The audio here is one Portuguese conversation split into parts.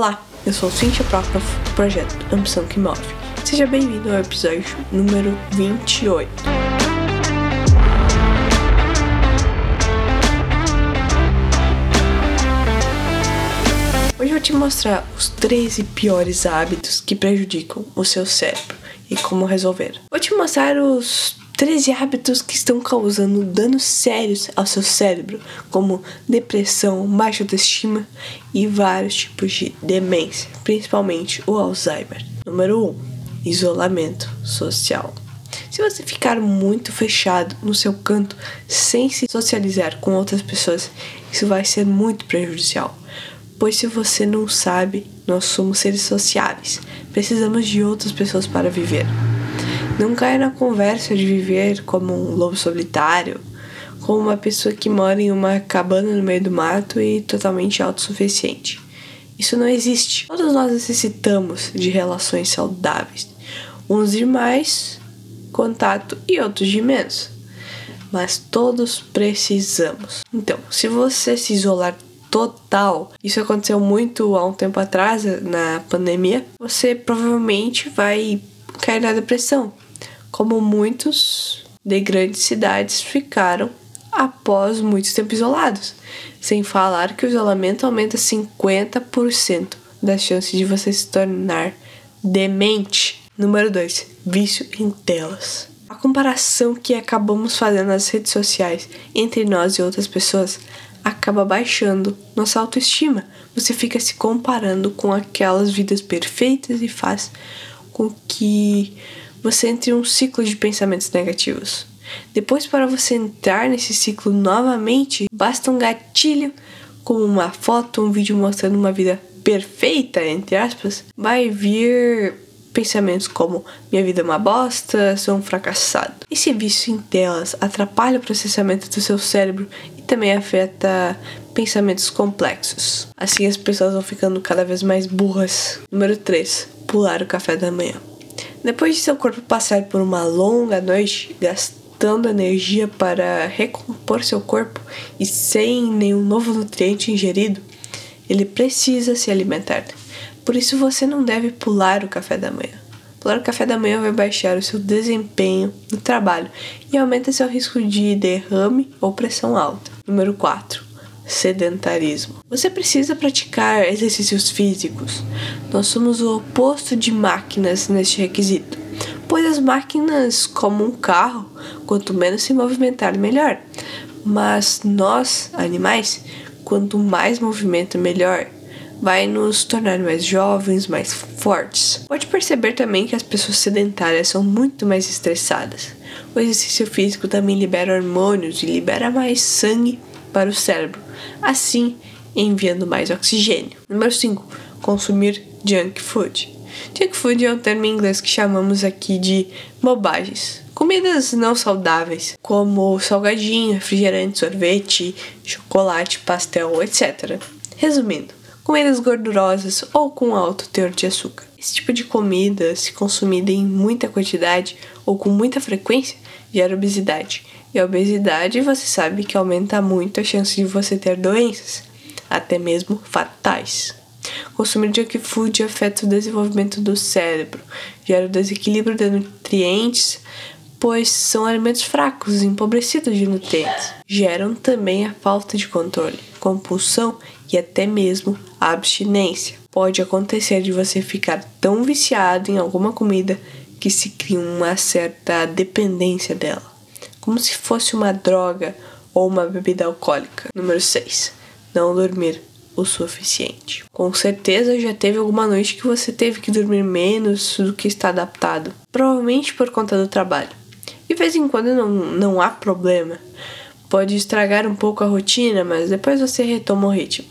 Olá, eu sou Cintia Prokof, do projeto Ambição que Move. Seja bem-vindo ao episódio número 28. Hoje eu vou te mostrar os 13 piores hábitos que prejudicam o seu cérebro e como resolver. Vou te mostrar os 13 hábitos que estão causando danos sérios ao seu cérebro, como depressão, baixa autoestima e vários tipos de demência, principalmente o Alzheimer. Número 1: isolamento social. Se você ficar muito fechado no seu canto sem se socializar com outras pessoas, isso vai ser muito prejudicial. Pois se você não sabe, nós somos seres sociáveis. Precisamos de outras pessoas para viver. Não caia na conversa de viver como um lobo solitário, como uma pessoa que mora em uma cabana no meio do mato e totalmente autossuficiente. Isso não existe. Todos nós necessitamos de relações saudáveis, uns de mais contato e outros de menos. Mas todos precisamos. Então, se você se isolar total, isso aconteceu muito há um tempo atrás, na pandemia, você provavelmente vai cair na depressão como muitos de grandes cidades ficaram após muito tempo isolados. Sem falar que o isolamento aumenta 50% das chances de você se tornar demente. Número 2. Vício em telas. A comparação que acabamos fazendo nas redes sociais entre nós e outras pessoas acaba baixando nossa autoestima. Você fica se comparando com aquelas vidas perfeitas e faz com que você entre em um ciclo de pensamentos negativos. Depois, para você entrar nesse ciclo novamente, basta um gatilho, como uma foto, um vídeo mostrando uma vida perfeita, entre aspas, vai vir pensamentos como minha vida é uma bosta, sou um fracassado. Esse vício em telas atrapalha o processamento do seu cérebro e também afeta pensamentos complexos. Assim as pessoas vão ficando cada vez mais burras. Número 3. Pular o café da manhã. Depois de seu corpo passar por uma longa noite, gastando energia para recompor seu corpo e sem nenhum novo nutriente ingerido, ele precisa se alimentar. Por isso você não deve pular o café da manhã. Pular o café da manhã vai baixar o seu desempenho no trabalho e aumenta seu risco de derrame ou pressão alta. Número 4 sedentarismo. Você precisa praticar exercícios físicos. Nós somos o oposto de máquinas neste requisito, pois as máquinas, como um carro, quanto menos se movimentar, melhor. Mas nós, animais, quanto mais movimento, melhor. Vai nos tornar mais jovens, mais fortes. Pode perceber também que as pessoas sedentárias são muito mais estressadas. O exercício físico também libera hormônios e libera mais sangue para o cérebro, assim enviando mais oxigênio. Número 5. Consumir junk food. Junk food é um termo em inglês que chamamos aqui de bobagens. Comidas não saudáveis, como salgadinho, refrigerante, sorvete, chocolate, pastel, etc. Resumindo, comidas gordurosas ou com alto teor de açúcar. Esse tipo de comida, se consumida em muita quantidade ou com muita frequência, gera obesidade e a obesidade você sabe que aumenta muito a chance de você ter doenças, até mesmo fatais. Consumir junk food afeta o desenvolvimento do cérebro, gera o desequilíbrio de nutrientes, pois são alimentos fracos, empobrecidos de nutrientes. Geram também a falta de controle, compulsão e até mesmo a abstinência. Pode acontecer de você ficar tão viciado em alguma comida que se cria uma certa dependência dela como se fosse uma droga ou uma bebida alcoólica. Número 6. Não dormir o suficiente. Com certeza já teve alguma noite que você teve que dormir menos do que está adaptado, provavelmente por conta do trabalho. De vez em quando não, não há problema. Pode estragar um pouco a rotina, mas depois você retoma o ritmo.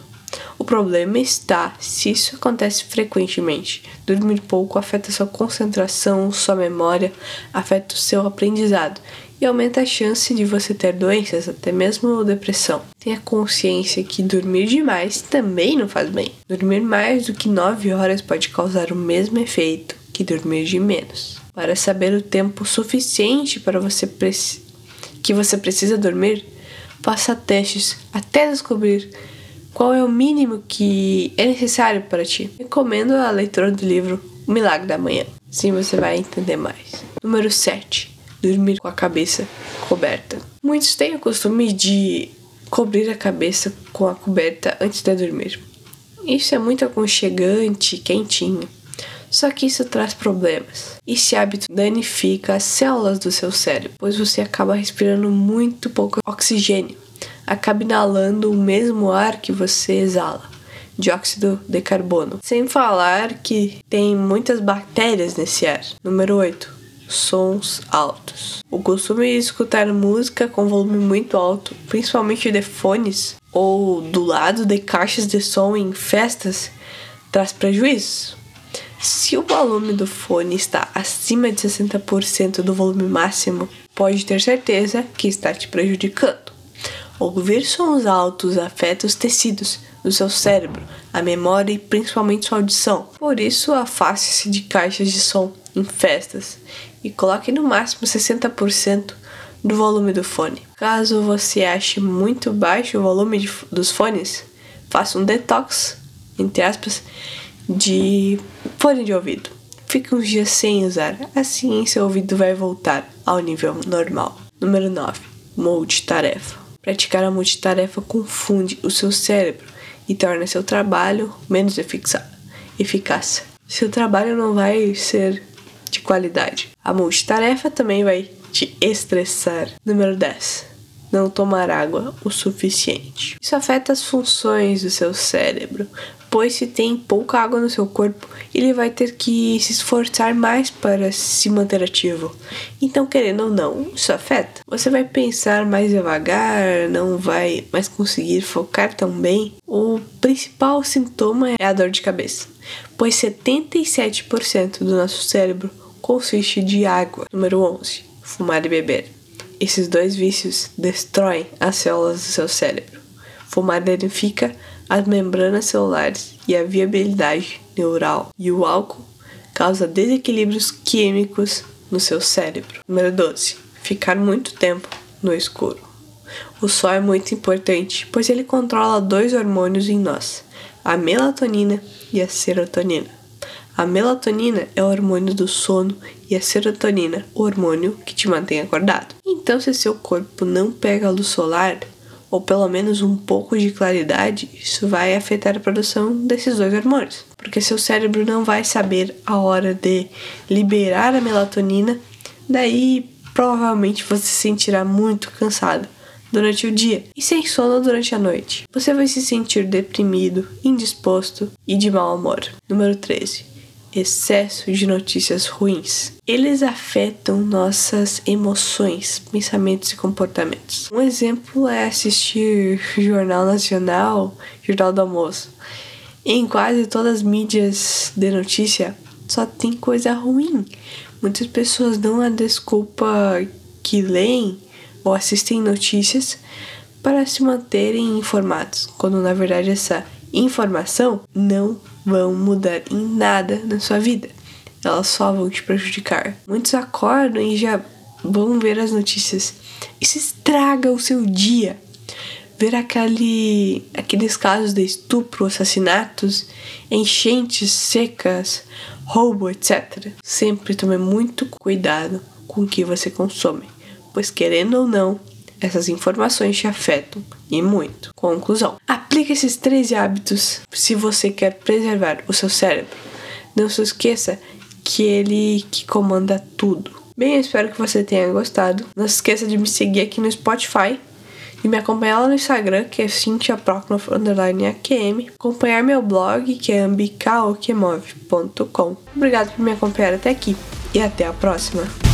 O problema está se isso acontece frequentemente. Dormir pouco afeta sua concentração, sua memória, afeta o seu aprendizado e aumenta a chance de você ter doenças, até mesmo depressão. Tenha consciência que dormir demais também não faz bem. Dormir mais do que 9 horas pode causar o mesmo efeito que dormir de menos. Para saber o tempo suficiente para você que você precisa dormir, faça testes até descobrir qual é o mínimo que é necessário para ti. Recomendo a leitura do livro O Milagre da Manhã. Sim, você vai entender mais. Número 7. Dormir com a cabeça coberta. Muitos têm o costume de cobrir a cabeça com a coberta antes de dormir. Isso é muito aconchegante, quentinho. Só que isso traz problemas. Esse hábito danifica as células do seu cérebro, pois você acaba respirando muito pouco oxigênio, acaba inalando o mesmo ar que você exala, dióxido de carbono. Sem falar que tem muitas bactérias nesse ar. Número 8 sons altos. O costume de escutar música com volume muito alto, principalmente de fones ou do lado de caixas de som em festas, traz prejuízos. Se o volume do fone está acima de 60% do volume máximo, pode ter certeza que está te prejudicando. Ouvir sons altos afeta os tecidos do seu cérebro, a memória e principalmente sua audição. Por isso, afaste-se de caixas de som em festas e coloque no máximo 60% do volume do fone. Caso você ache muito baixo o volume de, dos fones, faça um detox, entre aspas, de fone de ouvido. Fique uns dias sem usar, assim seu ouvido vai voltar ao nível normal. Número 9. Multitarefa. Praticar a multitarefa confunde o seu cérebro e torna seu trabalho menos eficaz. Seu trabalho não vai ser de qualidade. A multitarefa também vai te estressar. Número 10. Não tomar água o suficiente. Isso afeta as funções do seu cérebro, pois se tem pouca água no seu corpo, ele vai ter que se esforçar mais para se manter ativo. Então, querendo ou não, isso afeta. Você vai pensar mais devagar, não vai mais conseguir focar tão bem. O principal sintoma é a dor de cabeça, pois 77% do nosso cérebro consiste de água. Número 11. Fumar e beber. Esses dois vícios destroem as células do seu cérebro. Fumar danifica as membranas celulares e a viabilidade neural, e o álcool causa desequilíbrios químicos no seu cérebro. Número 12. Ficar muito tempo no escuro. O sol é muito importante, pois ele controla dois hormônios em nós, a melatonina e a serotonina. A melatonina é o hormônio do sono e a serotonina, o hormônio que te mantém acordado. Então, se seu corpo não pega a luz solar, ou pelo menos um pouco de claridade, isso vai afetar a produção desses dois hormônios, porque seu cérebro não vai saber a hora de liberar a melatonina, daí provavelmente você se sentirá muito cansado durante o dia e sem sono durante a noite. Você vai se sentir deprimido, indisposto e de mau humor. Número 13 excesso de notícias ruins. Eles afetam nossas emoções, pensamentos e comportamentos. Um exemplo é assistir Jornal Nacional, Jornal do Almoço. Em quase todas as mídias de notícia só tem coisa ruim. Muitas pessoas dão a desculpa que leem ou assistem notícias para se manterem informados, quando na verdade essa informação não vão mudar em nada na sua vida. Elas só vão te prejudicar. Muitos acordam e já vão ver as notícias. Isso estraga o seu dia. Ver aquele, aqueles casos de estupro, assassinatos, enchentes secas, roubo, etc. Sempre tome muito cuidado com o que você consome, pois querendo ou não, essas informações te afetam e muito. Conclusão: aplique esses três hábitos se você quer preservar o seu cérebro. Não se esqueça que ele que comanda tudo. Bem, eu espero que você tenha gostado. Não se esqueça de me seguir aqui no Spotify e me acompanhar lá no Instagram, que é cynthiaproknoff_akm. Acompanhar meu blog, que é ambicaokemove.com. Obrigado por me acompanhar até aqui e até a próxima.